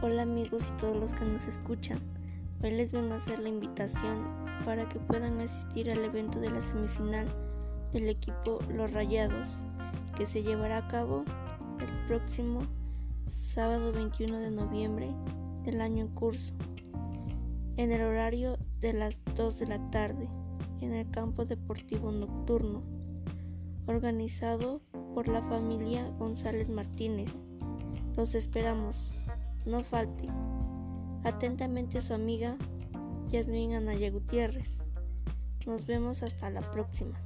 Hola amigos y todos los que nos escuchan. Hoy les vengo a hacer la invitación para que puedan asistir al evento de la semifinal del equipo Los Rayados, que se llevará a cabo el próximo sábado 21 de noviembre del año en curso, en el horario de las 2 de la tarde, en el campo deportivo nocturno, organizado por la familia González Martínez. Los esperamos no falte. Atentamente su amiga Yasmín Anaya Gutiérrez. Nos vemos hasta la próxima.